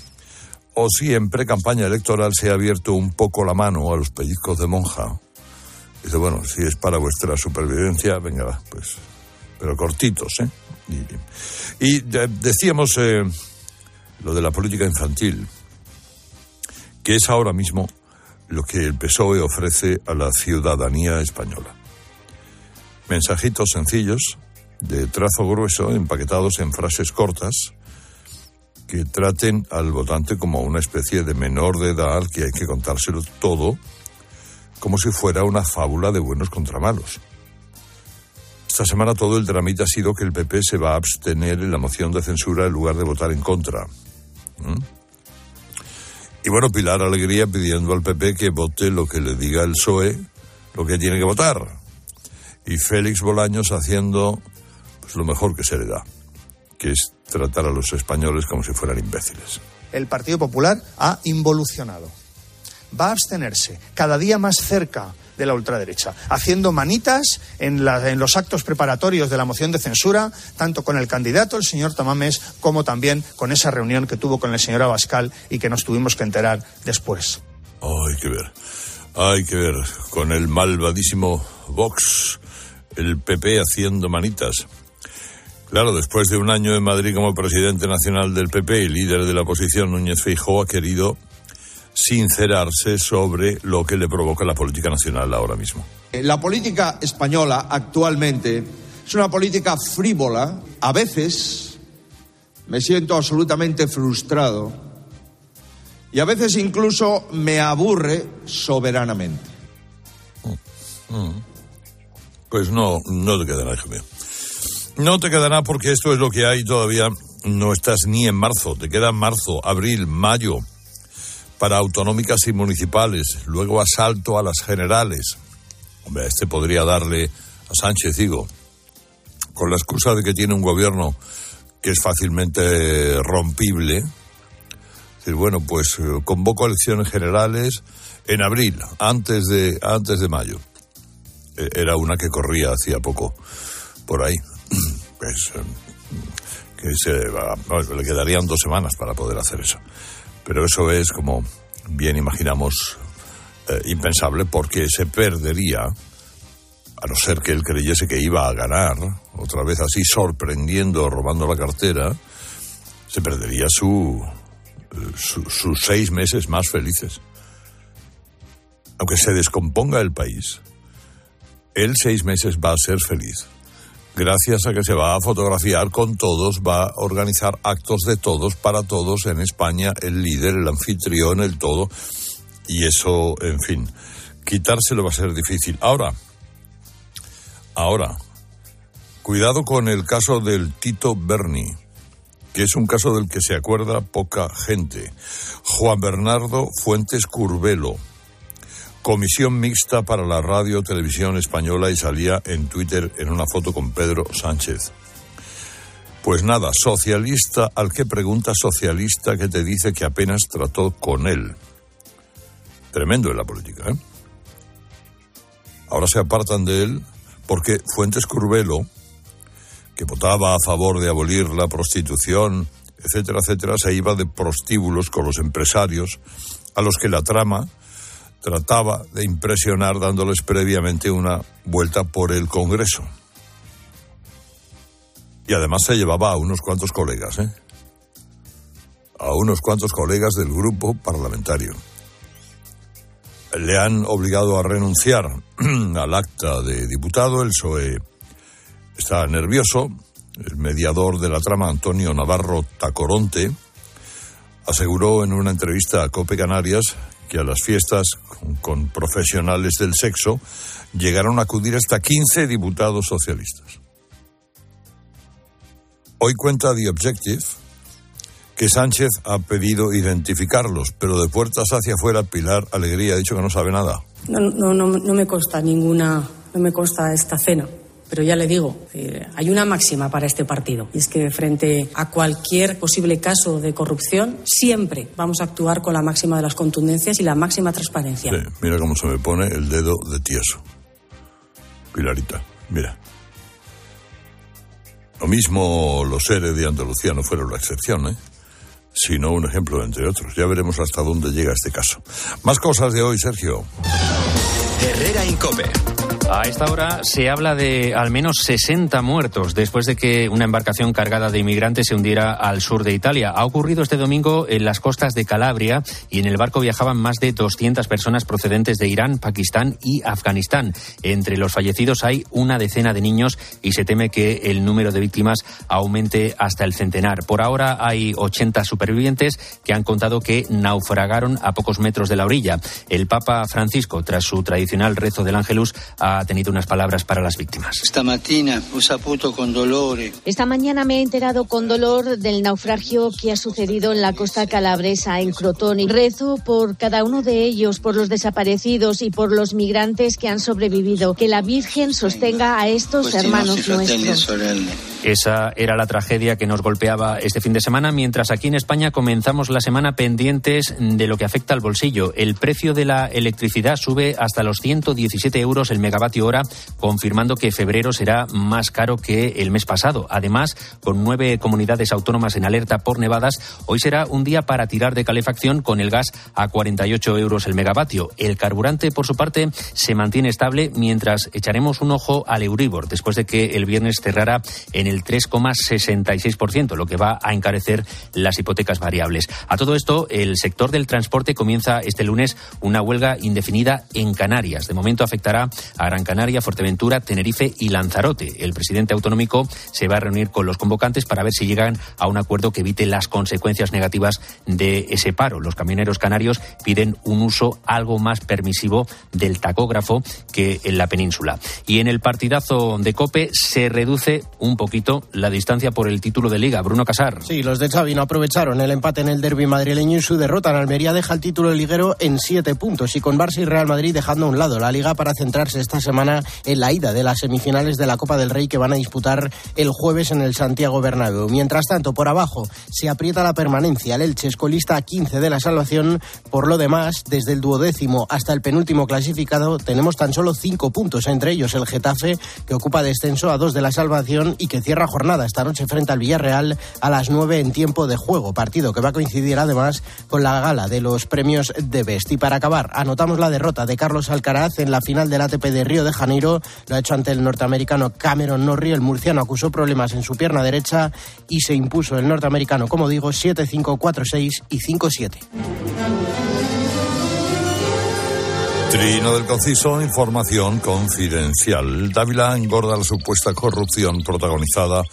o si en pre-campaña electoral se ha abierto un poco la mano a los pellizcos de monja Dice, bueno, si es para vuestra supervivencia, venga, pues, pero cortitos, ¿eh? Y, decíamos eh, lo de la política infantil, que es ahora mismo lo que el PSOE ofrece a la ciudadanía española. Mensajitos sencillos, de trazo grueso, empaquetados en frases cortas, que traten al votante como una especie de menor de edad que hay que contárselo todo como si fuera una fábula de buenos contra malos. Esta semana todo el trámite ha sido que el PP se va a abstener en la moción de censura en lugar de votar en contra. Y bueno, Pilar Alegría pidiendo al PP que vote lo que le diga el PSOE, lo que tiene que votar. Y Félix Bolaños haciendo pues, lo mejor que se le da, que es tratar a los españoles como si fueran imbéciles. El Partido Popular ha involucionado va a abstenerse cada día más cerca de la ultraderecha, haciendo manitas en, los actos preparatorios de la moción de censura, tanto con el candidato, el señor Tamames, como también con esa reunión que tuvo con el señor Abascal y que nos tuvimos que enterar después. Hay que ver, hay que ver, con el malvadísimo Vox, el PP haciendo manitas. Claro, después de un año en Madrid como presidente nacional del PP y líder de la oposición, Núñez Feijóo ha querido sincerarse sobre lo que le provoca la política nacional ahora mismo. La política española actualmente es una política frívola. A veces me siento absolutamente frustrado y a veces incluso me aburre soberanamente. Mm, mm. Pues no, no te quedará, hijo mío. No te quedará porque esto es lo que hay todavía. No estás ni en marzo, te queda marzo, abril, mayo, para autonómicas y municipales, luego asalto a las generales. Hombre, este podría darle a Sánchez, digo, con la excusa de que tiene un gobierno que es fácilmente rompible. Bueno, pues eh, convoco elecciones generales en abril, antes de, antes de mayo. E, era una que corría hacía poco por ahí. Pues, que se, le quedarían dos semanas para poder hacer eso. Pero eso es como bien imaginamos eh, impensable porque se perdería, a no ser que él creyese que iba a ganar, otra vez así sorprendiendo, robando la cartera, se perdería su, eh, sus seis meses más felices. Aunque se descomponga el país, él seis meses va a ser feliz. Gracias a que se va a fotografiar con todos, va a organizar actos de todos, para todos en España, el líder, el anfitrión, el todo. Y eso, en fin, quitárselo va a ser difícil. Ahora, ahora, cuidado con el caso del Tito Berni, que es un caso del que se acuerda poca gente. Juan Bernardo Fuentes Curbelo comisión mixta para la radio televisión española y salía en Twitter en una foto con Pedro Sánchez. Pues nada, socialista al que pregunta socialista que te dice que apenas trató con él. Tremendo en la política, ¿eh? Ahora se apartan de él porque Fuentes Curbelo, que votaba a favor de abolir la prostitución, etcétera, etcétera, se iba de prostíbulos con los empresarios a los que la trama trataba de impresionar dándoles previamente una vuelta por el Congreso. Y además se llevaba a unos cuantos colegas, ¿eh? A unos cuantos colegas del grupo parlamentario. Le han obligado a renunciar al acta de diputado. El PSOE está nervioso. El mediador de la trama, Antonio Navarro Tacoronte, aseguró en una entrevista a Cope Canarias que a las fiestas con, profesionales del sexo llegaron a acudir hasta 15 diputados socialistas. Hoy cuenta The Objective que Sánchez ha pedido identificarlos, pero de puertas hacia afuera Pilar Alegría ha dicho que no sabe nada. No, no, no, no me consta ninguna, no me consta esta cena. Pero ya le digo, eh, hay una máxima para este partido, y es que frente a cualquier posible caso de corrupción, siempre vamos a actuar con la máxima de las contundencias y la máxima transparencia. Sí, mira cómo se me pone el dedo de tieso. Pilarita, mira. Lo mismo los seres de Andalucía no fueron la excepción, ¿eh? sino un ejemplo entre otros. Ya veremos hasta dónde llega este caso. Más cosas de hoy, Sergio. Herrera Incope. A esta hora se habla de al menos 60 muertos después de que una embarcación cargada de inmigrantes se hundiera al sur de Italia. Ha ocurrido este domingo en las costas de Calabria y en el barco viajaban más de 200 personas procedentes de Irán, Pakistán y Afganistán. Entre los fallecidos hay una decena de niños y se teme que el número de víctimas aumente hasta el centenar. Por ahora hay 80 supervivientes que han contado que naufragaron a pocos metros de la orilla. El Papa Francisco, tras su tradicional rezo del Ángelus, ha ha tenido unas palabras para las víctimas. Esta mañana con Esta mañana me he enterado con dolor del naufragio que ha sucedido en la costa calabresa, en Crotone. Rezo por cada uno de ellos, por los desaparecidos y por los migrantes que han sobrevivido. Que la Virgen sostenga a estos pues hermanos nuestros. Esa era la tragedia que nos golpeaba este fin de semana, mientras aquí en España comenzamos la semana pendientes de lo que afecta al bolsillo. El precio de la electricidad sube hasta los 117 euros el megavatio hora, confirmando que febrero será más caro que el mes pasado. Además, con nueve comunidades autónomas en alerta por nevadas, hoy será un día para tirar de calefacción con el gas a 48 euros el megavatio. El carburante, por su parte, se mantiene estable mientras echaremos un ojo al Euribor, después de que el viernes cerrara en el 3,66%, lo que va a encarecer las hipotecas variables. A todo esto, el sector del transporte comienza este lunes una huelga indefinida en Canarias. De momento afectará a Gran Canaria, Fuerteventura, Tenerife y Lanzarote. El presidente autonómico se va a reunir con los convocantes para ver si llegan a un acuerdo que evite las consecuencias negativas de ese paro. Los camioneros canarios piden un uso algo más permisivo del tacógrafo que en la península. Y en el partidazo de Cope se reduce un poquito la distancia por el título de Liga. Bruno Casar. Sí, los de Xavi no aprovecharon el empate en el derby madrileño y su derrota en Almería deja el título de liguero en siete puntos y con Barça y Real Madrid dejando a un lado la Liga para centrarse esta semana en la ida de las semifinales de la Copa del Rey que van a disputar el jueves en el Santiago Bernabéu. Mientras tanto, por abajo se aprieta la permanencia. El Elche escolista a 15 de la salvación. Por lo demás, desde el duodécimo hasta el penúltimo clasificado tenemos tan solo cinco puntos, entre ellos el Getafe que ocupa descenso a dos de la salvación y que cierra jornada esta noche frente al Villarreal a las 9 en tiempo de juego, partido que va a coincidir además con la gala de los premios de Best. Y para acabar, anotamos la derrota de Carlos Alcaraz en la final del ATP de Río de Janeiro. Lo ha hecho ante el norteamericano Cameron Norrie. El murciano acusó problemas en su pierna derecha y se impuso el norteamericano, como digo, 7-5, 4-6 y 5-7. Trino del Conciso, información confidencial. Dávila engorda la supuesta corrupción protagonizada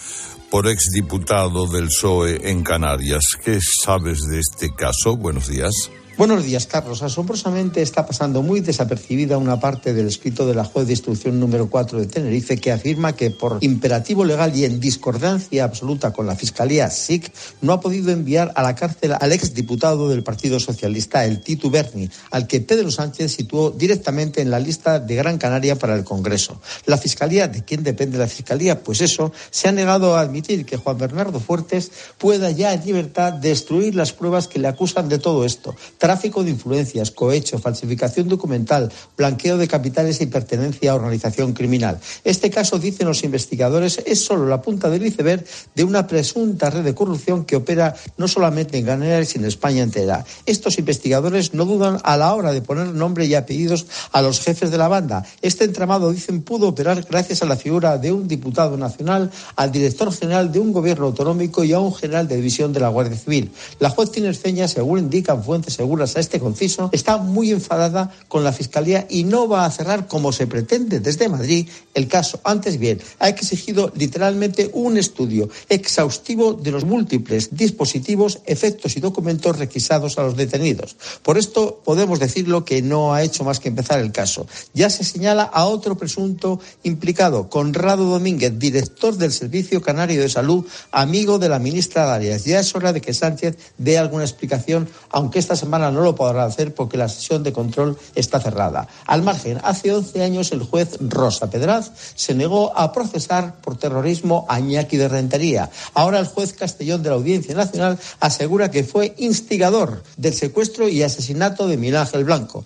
por exdiputado del PSOE en Canarias. ¿Qué sabes de este caso? Buenos días. Buenos días, Carlos. Asombrosamente está pasando muy desapercibida una parte del escrito de la juez de instrucción número 4 de Tenerife que afirma que por imperativo legal y en discordancia absoluta con la Fiscalía SIC no ha podido enviar a la cárcel al exdiputado del Partido Socialista, el Titu Berni, al que Pedro Sánchez situó directamente en la lista de Gran Canaria para el Congreso. La Fiscalía, ¿de quién depende la Fiscalía? Pues eso, se ha negado a admitir que Juan Bernardo Fuertes pueda ya en libertad destruir las pruebas que le acusan de todo esto tráfico de influencias, cohecho, falsificación documental, blanqueo de capitales y pertenencia a organización criminal. Este caso, dicen los investigadores, es solo la punta del iceberg de una presunta red de corrupción que opera no solamente en Canarias, sino en España entera. Estos investigadores no dudan a la hora de poner nombre y apellidos a los jefes de la banda. Este entramado, dicen, pudo operar gracias a la figura de un diputado nacional, al director general de un gobierno autonómico y a un general de división de la Guardia Civil. La juez tinerfeña, según indican fuentes seguras, a este conciso, está muy enfadada con la Fiscalía y no va a cerrar como se pretende desde Madrid el caso. Antes bien, ha exigido literalmente un estudio exhaustivo de los múltiples dispositivos, efectos y documentos requisados a los detenidos. Por esto podemos decirlo que no ha hecho más que empezar el caso. Ya se señala a otro presunto implicado, Conrado Domínguez, director del Servicio Canario de Salud, amigo de la ministra Darias. Ya es hora de que Sánchez dé alguna explicación, aunque esta semana no lo podrá hacer porque la sesión de control está cerrada. Al margen, hace 11 años el juez Rosa Pedraz se negó a procesar por terrorismo a Iñaki de Rentería. Ahora el juez Castellón de la Audiencia Nacional asegura que fue instigador del secuestro y asesinato de Miguel Ángel Blanco.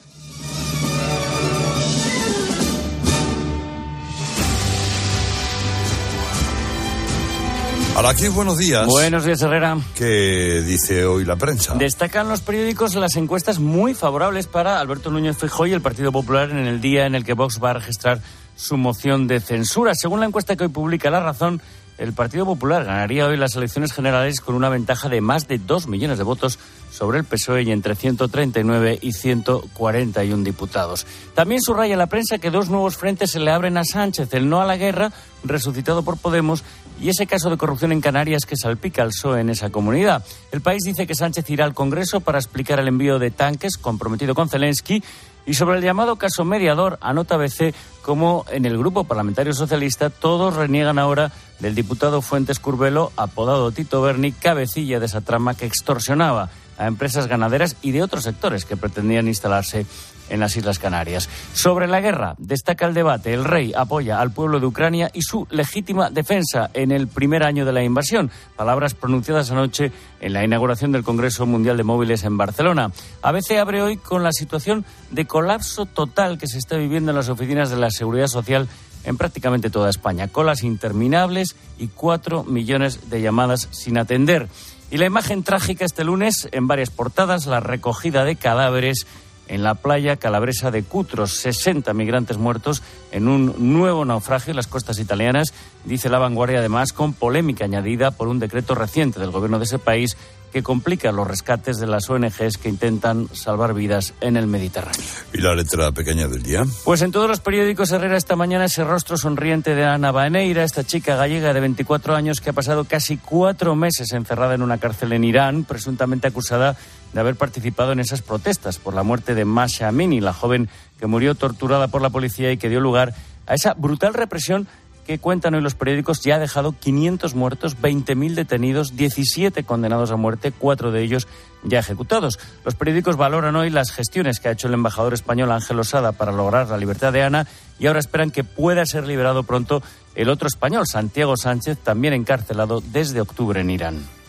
Hola, aquí buenos días. Buenos días, Herrera. ¿Qué dice hoy la prensa? Destacan los periódicos las encuestas muy favorables para Alberto Núñez Feijóo y el Partido Popular en el día en el que Vox va a registrar su moción de censura. Según la encuesta que hoy publica La Razón, el Partido Popular ganaría hoy las elecciones generales con una ventaja de más de dos millones de votos sobre el PSOE y entre 139 y 141 diputados. También subraya la prensa que dos nuevos frentes se le abren a Sánchez, el no a la guerra, resucitado por Podemos, y ese caso de corrupción en Canarias que salpica al PSOE en esa comunidad. El país dice que Sánchez irá al Congreso para explicar el envío de tanques comprometido con Zelensky y sobre el llamado caso mediador, anota BC como en el grupo parlamentario socialista todos reniegan ahora del diputado Fuentes Curbelo, apodado Tito Berni, cabecilla de esa trama que extorsionaba a empresas ganaderas y de otros sectores que pretendían instalarse en las Islas Canarias. Sobre la guerra, destaca el debate. El rey apoya al pueblo de Ucrania y su legítima defensa en el primer año de la invasión. Palabras pronunciadas anoche en la inauguración del Congreso Mundial de Móviles en Barcelona. ABC abre hoy con la situación de colapso total que se está viviendo en las oficinas de la Seguridad Social en prácticamente toda España. Colas interminables y cuatro millones de llamadas sin atender. Y la imagen trágica este lunes en varias portadas, la recogida de cadáveres en la playa calabresa de Cutros. 60 migrantes muertos en un nuevo naufragio en las costas italianas, dice la vanguardia además, con polémica añadida por un decreto reciente del gobierno de ese país que complica los rescates de las ONGs que intentan salvar vidas en el Mediterráneo. ¿Y la letra pequeña del día? Pues en todos los periódicos Herrera esta mañana ese rostro sonriente de Ana Baneira, esta chica gallega de 24 años que ha pasado casi cuatro meses encerrada en una cárcel en Irán, presuntamente acusada de haber participado en esas protestas por la muerte de Masha Amini, la joven que murió torturada por la policía y que dio lugar a esa brutal represión que cuentan hoy los periódicos ya ha dejado 500 muertos, 20.000 detenidos, 17 condenados a muerte, cuatro de ellos ya ejecutados. Los periódicos valoran hoy las gestiones que ha hecho el embajador español Ángel Osada para lograr la libertad de Ana y ahora esperan que pueda ser liberado pronto el otro español, Santiago Sánchez, también encarcelado desde octubre en Irán.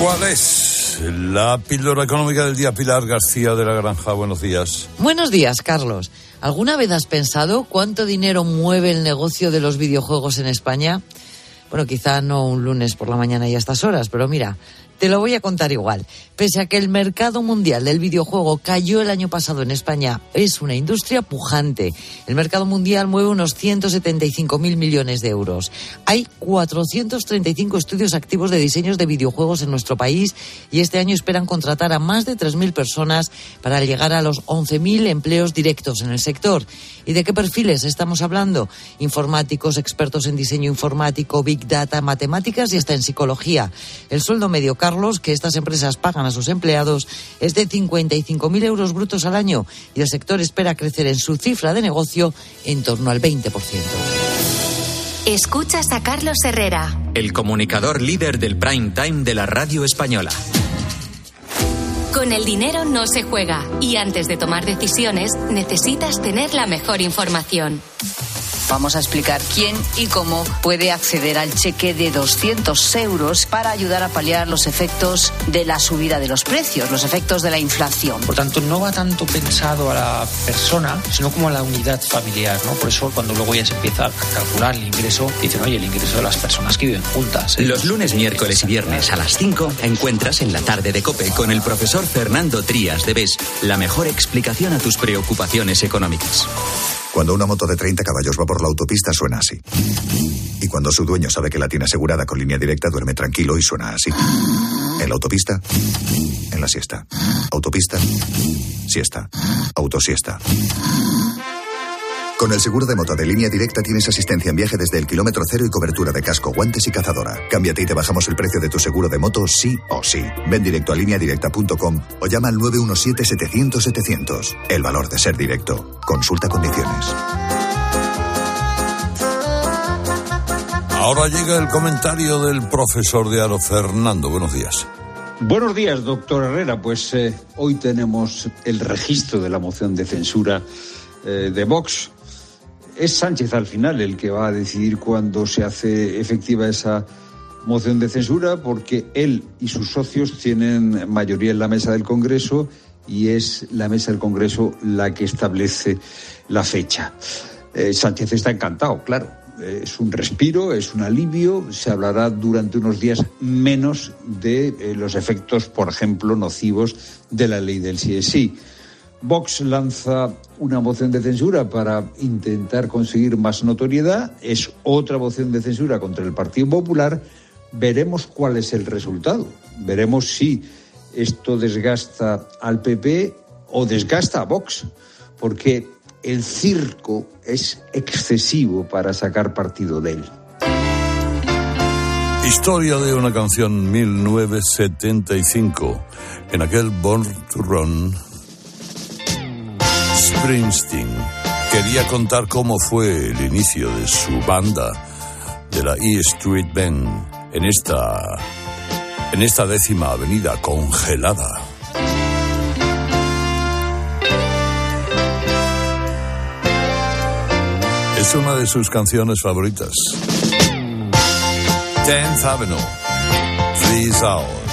¿Cuál es La píldora económica del día, Pilar García de la Granja. Buenos días. Buenos días, Carlos. ¿Alguna vez has pensado cuánto dinero mueve el negocio de los videojuegos en España? Bueno, quizá no un lunes por la mañana y a estas horas, pero mira, te lo voy a contar igual. Pese a que el mercado mundial del videojuego cayó el año pasado en España, es una industria pujante. El mercado mundial mueve unos 175.000 millones de euros. Hay 435 estudios activos de diseños de videojuegos en nuestro país y este año esperan contratar a más de 3.000 personas para llegar a los 11.000 empleos directos en el sector. ¿Y de qué perfiles estamos hablando? Informáticos, expertos en diseño informático, big data, matemáticas y hasta en psicología. El sueldo medio Carlos, que estas empresas pagan a sus empleados es de 55.000 euros brutos al año y el sector espera crecer en su cifra de negocio en torno al 20%. Escuchas a Carlos Herrera, el comunicador líder del prime time de la radio española. Con el dinero no se juega y antes de tomar decisiones necesitas tener la mejor información. Vamos a explicar quién y cómo puede acceder al cheque de 200 euros para ayudar a paliar los efectos de la subida de los precios, los efectos de la inflación. Por tanto, no va tanto pensado a la persona, sino como a la unidad familiar, ¿no? Por eso cuando luego ya se empieza a calcular el ingreso, dicen, oye, el ingreso de las personas que viven juntas. ¿eh? Los lunes, miércoles y viernes a las 5 encuentras en la tarde de COPE con el profesor Fernando Trías de BES la mejor explicación a tus preocupaciones económicas. Cuando una moto de 30 caballos va por la autopista suena así. Y cuando su dueño sabe que la tiene asegurada con línea directa duerme tranquilo y suena así. En la autopista, en la siesta. Autopista, siesta. Autosiesta. Con el seguro de moto de línea directa tienes asistencia en viaje desde el kilómetro cero y cobertura de casco, guantes y cazadora. Cámbiate y te bajamos el precio de tu seguro de moto sí o sí. Ven directo a lineadirecta.com o llama al 917-700-700. El valor de ser directo. Consulta condiciones. Ahora llega el comentario del profesor de Aro, Fernando. Buenos días. Buenos días, doctor Herrera. Pues eh, hoy tenemos el registro de la moción de censura eh, de Vox es Sánchez al final el que va a decidir cuándo se hace efectiva esa moción de censura, porque él y sus socios tienen mayoría en la mesa del Congreso y es la mesa del Congreso la que establece la fecha. Eh, Sánchez está encantado, claro. Es un respiro, es un alivio. Se hablará durante unos días menos de eh, los efectos, por ejemplo, nocivos de la ley del sí Vox lanza una moción de censura para intentar conseguir más notoriedad, es otra moción de censura contra el Partido Popular. Veremos cuál es el resultado. Veremos si esto desgasta al PP o desgasta a Vox, porque el circo es excesivo para sacar partido de él. Historia de una canción 1975. En aquel Born Springsteen quería contar cómo fue el inicio de su banda, de la E Street Band, en esta, en esta décima avenida congelada. Es una de sus canciones favoritas. Tenth Avenue, Freeze Out.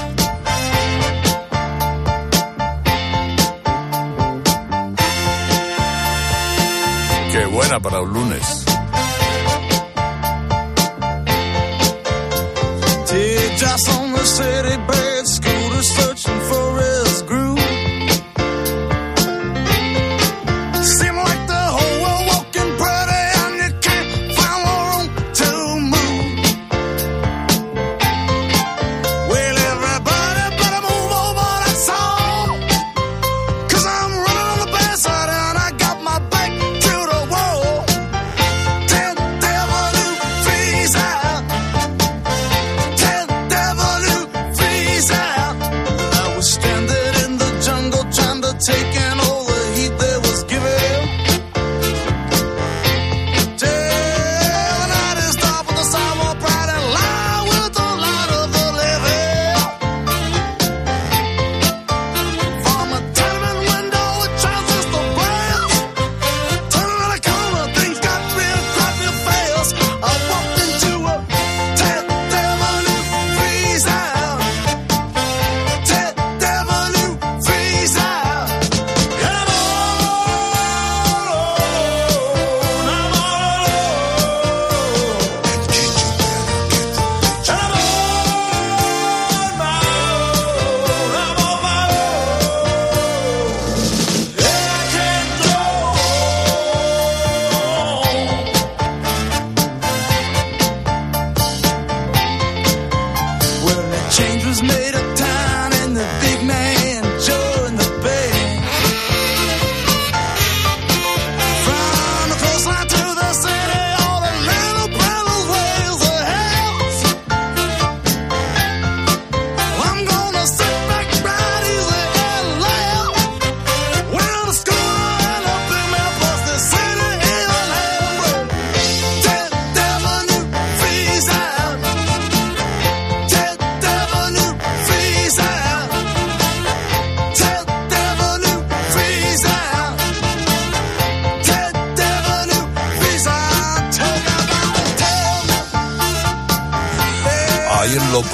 Buena para un lunes.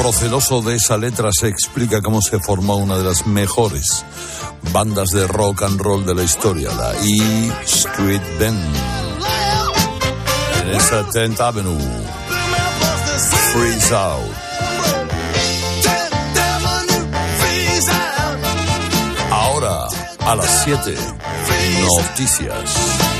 Proceloso de esa letra se explica cómo se formó una de las mejores bandas de rock and roll de la historia, la E Street Band. En esa 10th Avenue. Freeze Out. Ahora, a las 7, noticias.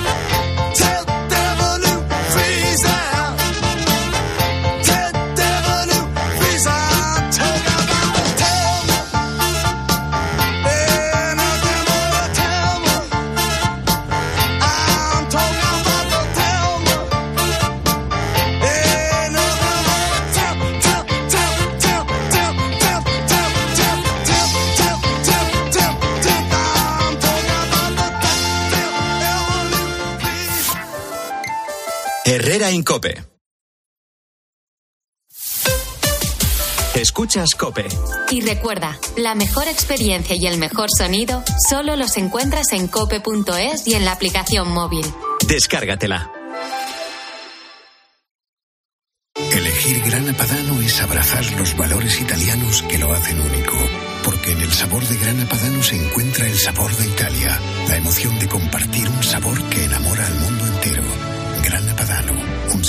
Herrera Incope. Escuchas Cope. Y recuerda, la mejor experiencia y el mejor sonido solo los encuentras en cope.es y en la aplicación móvil. Descárgatela. Elegir Grana Padano es abrazar los valores italianos que lo hacen único. Porque en el sabor de Grana Padano se encuentra el sabor de Italia, la emoción de compartir un sabor que enamora al mundo entero.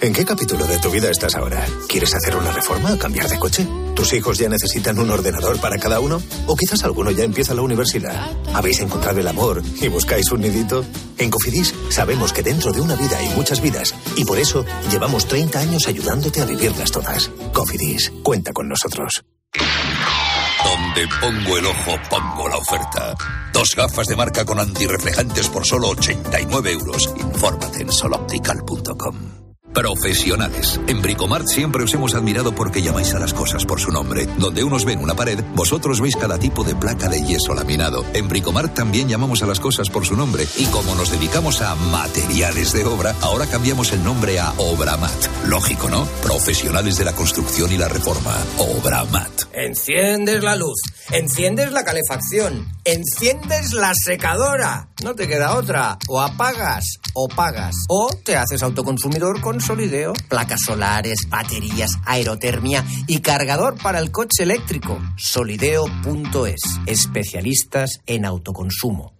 ¿En qué capítulo de tu vida estás ahora? ¿Quieres hacer una reforma o cambiar de coche? ¿Tus hijos ya necesitan un ordenador para cada uno? ¿O quizás alguno ya empieza la universidad? ¿Habéis encontrado el amor y buscáis un nidito? En Cofidis sabemos que dentro de una vida hay muchas vidas y por eso llevamos 30 años ayudándote a vivirlas todas. Cofidis, cuenta con nosotros. Donde pongo el ojo, pongo la oferta. Dos gafas de marca con antirreflejantes por solo 89 euros. Infórmate en soloptical.com. Profesionales. En Bricomart siempre os hemos admirado porque llamáis a las cosas por su nombre. Donde unos ven una pared, vosotros veis cada tipo de placa de yeso laminado. En Bricomart también llamamos a las cosas por su nombre. Y como nos dedicamos a materiales de obra, ahora cambiamos el nombre a Obramat. Lógico, ¿no? Profesionales de la construcción y la reforma. Obramat. Enciendes la luz, enciendes la calefacción, enciendes la secadora. No te queda otra. O apagas o pagas. O te haces autoconsumidor con Solideo. Placas solares, baterías, aerotermia y cargador para el coche eléctrico. Solideo.es. Especialistas en autoconsumo.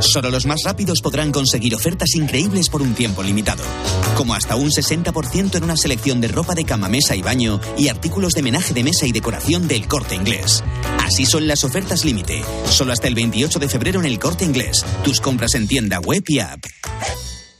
Solo los más rápidos podrán conseguir ofertas increíbles por un tiempo limitado. Como hasta un 60% en una selección de ropa de cama, mesa y baño y artículos de menaje de mesa y decoración del corte inglés. Así son las ofertas límite. Solo hasta el 28 de febrero en el corte inglés. Tus compras en tienda web y app.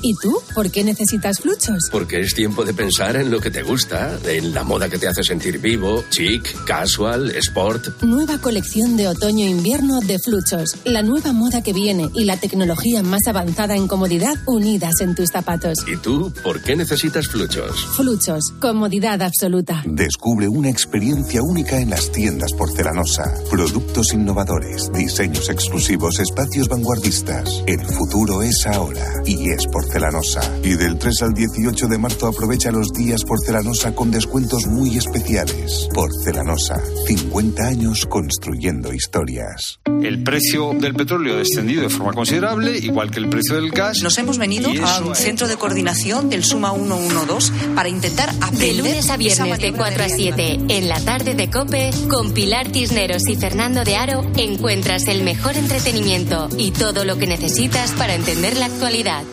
¿Y tú? ¿Por qué necesitas fluchos? Porque es tiempo de pensar en lo que te gusta, en la moda que te hace sentir vivo, chic, casual, sport. Nueva colección de otoño-invierno de fluchos. La nueva moda que viene y la tecnología más avanzada en comodidad unidas en tus zapatos. ¿Y tú? ¿Por qué necesitas fluchos? Fluchos. Comodidad absoluta. Descubre una experiencia única en las tiendas porcelanosa. Productos innovadores, diseños exclusivos, espacios vanguardistas. El futuro es ahora y es porcelanosa. Y del 3 al 18 de marzo aprovecha los días porcelanosa con descuentos muy especiales. Porcelanosa, 50 años construyendo historias. El precio del petróleo ha descendido de forma considerable, igual que el precio del gas. Nos hemos venido a un centro de coordinación del Suma 112 para intentar aprender De lunes a viernes de maniobra 4 a 7 en la tarde de Cope, con Pilar Tisneros y Fernando de Aro, encuentras el mejor entretenimiento y todo lo que necesitas para entender la actualidad.